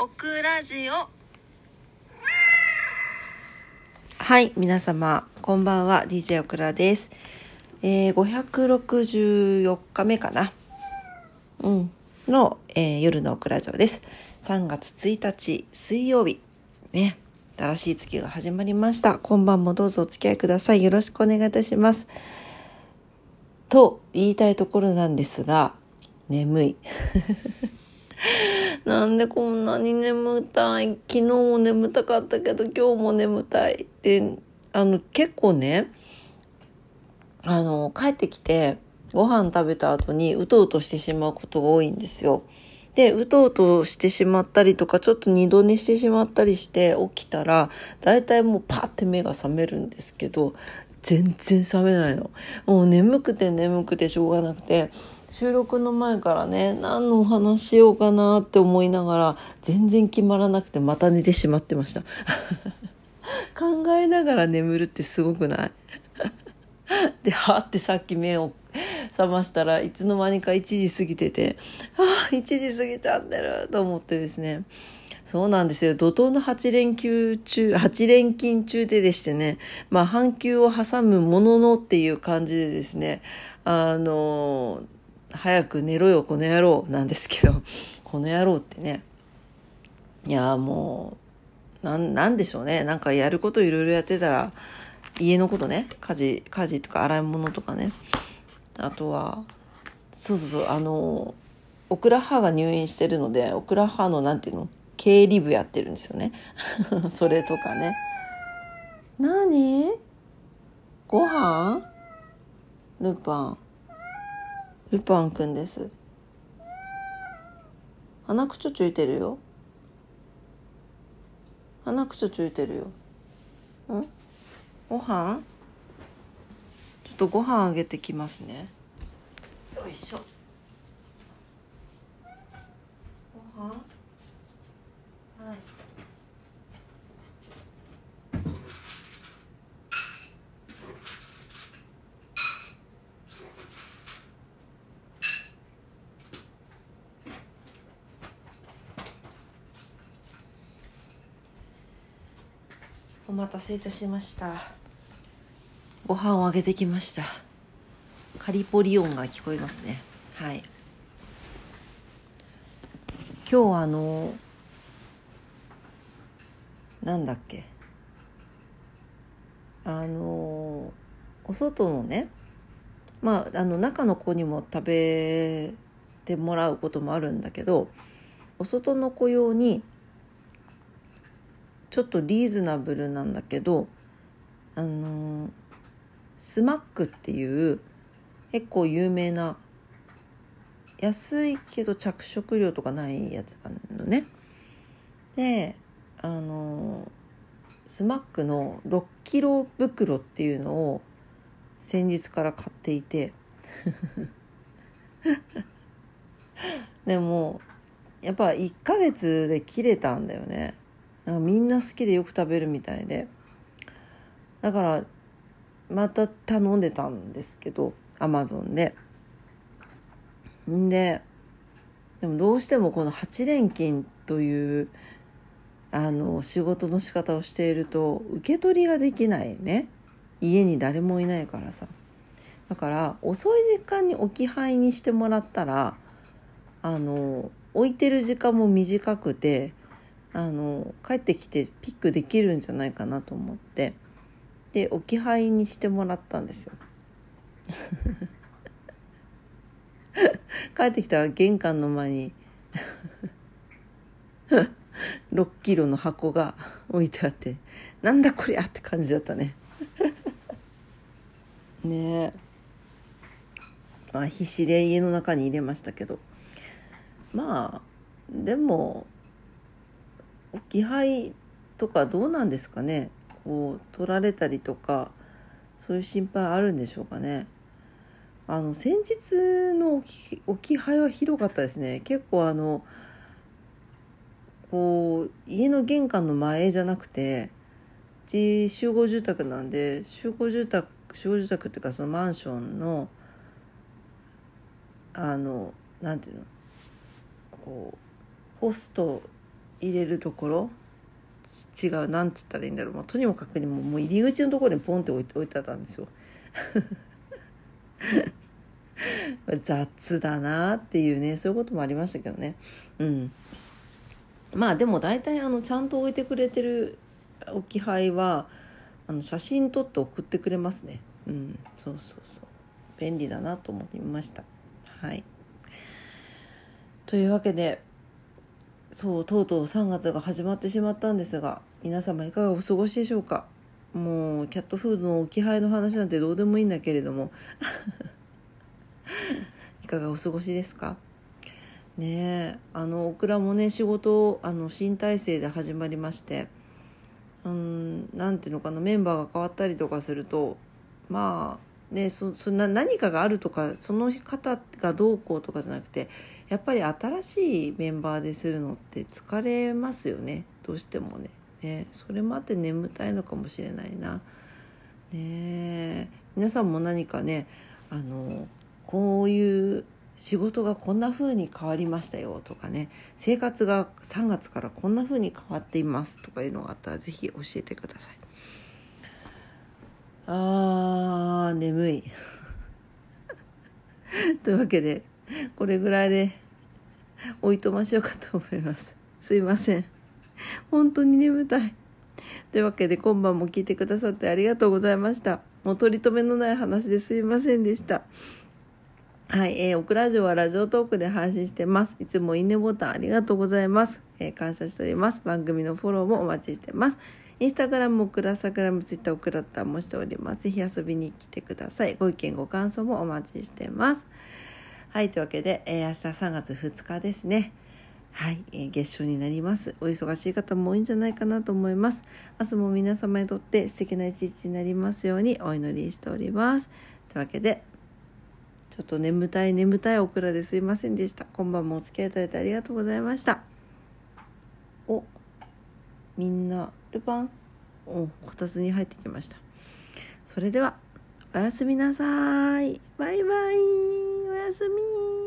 オクラジオ。はい皆様こんばんは。DJ オクラです、えー、564日目かな。うん。の、えー夜のオクラジオです。3月1日水曜日。ね。新しい月が始まりました。今晩もどうぞお付き合いください。よろしくお願いいたします。と言いたいところなんですが眠い。なんでこんなに眠たい？昨日も眠たかったけど今日も眠たいであの結構ねあの帰ってきてご飯食べた後にうとうとしてしまうことが多いんですよ。でうとうとしてしまったりとかちょっと二度寝してしまったりして起きたらだいたいもうパッて目が覚めるんですけど全然覚めないの。もう眠くて眠くてしょうがなくて。収録の前からね何のお話しようかなって思いながら全然決まらなくてまた寝てしまってました。考えながら眠るってすごくない？ではってさっき目を覚ましたらいつの間にか1時過ぎててああ1時過ぎちゃってると思ってですね。そうなんですよ。怒涛の8連休中8連勤中ででしてね。まあ半休を挟むもののっていう感じでですね。あの早く寝ろよこの野郎なんですけど。この野郎ってね。いやもうなんなんでしょうね。なんかやることいろいろやってたら家のことね。家事家事とか洗い物とかね。あとはそうそうそうあのオクラ母が入院してるのでオクラ母のなんていうの？経理部やってるんですよね。それとかね。何？ご飯？ルパン。ルパンくんです。鼻くちょついてるよ。鼻くちょついてるよ。ん？ご飯？ちょっとご飯あげてきますね。よいしょ。ご飯？はいお待たせいたしました。ご飯をあげてきました。カリポリ音が聞こえますね。はい。今日はあのなんだっけ？あのお外のねまああの中の子にも食べてもらうこともあるんだけどお外の子用にちょっとリーズナブルなんだけどあのスマックっていう結構有名な安いけど着色料とかないやつがあるのね。であのスマックの6キロ袋っていうのを先日から買っていて。でもやっぱ1ヶ月で切れたんだよね。んみんな好きでよく食べるみたいで。だからまた頼んでたんですけどアマゾンで。んででもどうしてもこの8連勤というあの仕事の仕方をしていると受け取りができないね。家に誰もいないからさ。だから遅い時間に置き配にしてもらったらあの置いてる時間も短くてあの帰ってきてピックできるんじゃないかなと思って。で置き配にしてもらったんですよ。帰ってきたら玄関の前に6キロの箱が置いてあってなんだこりゃって感じだったね。ねえ。まあ必死で家の中に入れましたけど。まあでも置き配とかどうなんですかね。こう取られたりとかそういう心配あるんでしょうかね。あの先日の置き置き配はひどかったですね。結構あのこう家の玄関の前じゃなくてうち集合住宅なんで集合住宅集合住宅っていうかそのマンションのあのなんていうのこうポスト入れるところ違うなんつったらいいんだろう、まあ、とにもかくにももう入り口のところにポンって置いて置いてあったんですよ。雑だなっていうねそういうこともありましたけどね。うん。まあでも大体あのちゃんと置いてくれてる置き配はあの写真撮って送ってくれますね。うんそうそうそう。便利だなと思ってみました。はい。というわけでそうとうとう3月が始まってしまったんですが皆様いかがお過ごしでしょうか？もうキャットフードの置き配の話なんてどうでもいいんだけれども。いかがお過ごしですか？ねあのオクラもね仕事あの新体制で始まりましてうんなんていうのかなメンバーが変わったりとかするとまあねそそな何かがあるとかその方がどうこうとかじゃなくてやっぱり新しいメンバーでするのって疲れますよねどうしてもね。ねそれもあって眠たいのかもしれないな。ね皆さんも何かねあのこういう仕事がこんな風に変わりましたよとかね生活が3月からこんな風に変わっていますとかいうのがあったら是非教えてください。あー眠い。というわけでこれぐらいでおいとましようかと思います。すいません。本当に眠たい。というわけで今晩も聞いてくださってありがとうございました。もう取り留めのない話ですいませんでした。はい、えー、オクラジオはラジオトークで配信してます。いつもいいねボタンありがとうございます。えー、感謝しております。番組のフォローもお待ちしてます。インスタグラム、オクラサグラム、ツイッター、オクラッターもしております。ぜひ遊びに来てください。ご意見、ご感想もお待ちしてます。はい、というわけで、えー、明日3月2日ですね。はい、えー、月初になります。お忙しい方も多いんじゃないかなと思います。明日も皆様にとって素敵な一日になりますようにお祈りしております。というわけで、ちょっと眠たい眠たいオクラですいませんでした。今晩もお付き合いいただいてありがとうございました。おみんなルパン？おこたつに入ってきました。それではおやすみなさい。バイバイ。おやすみ。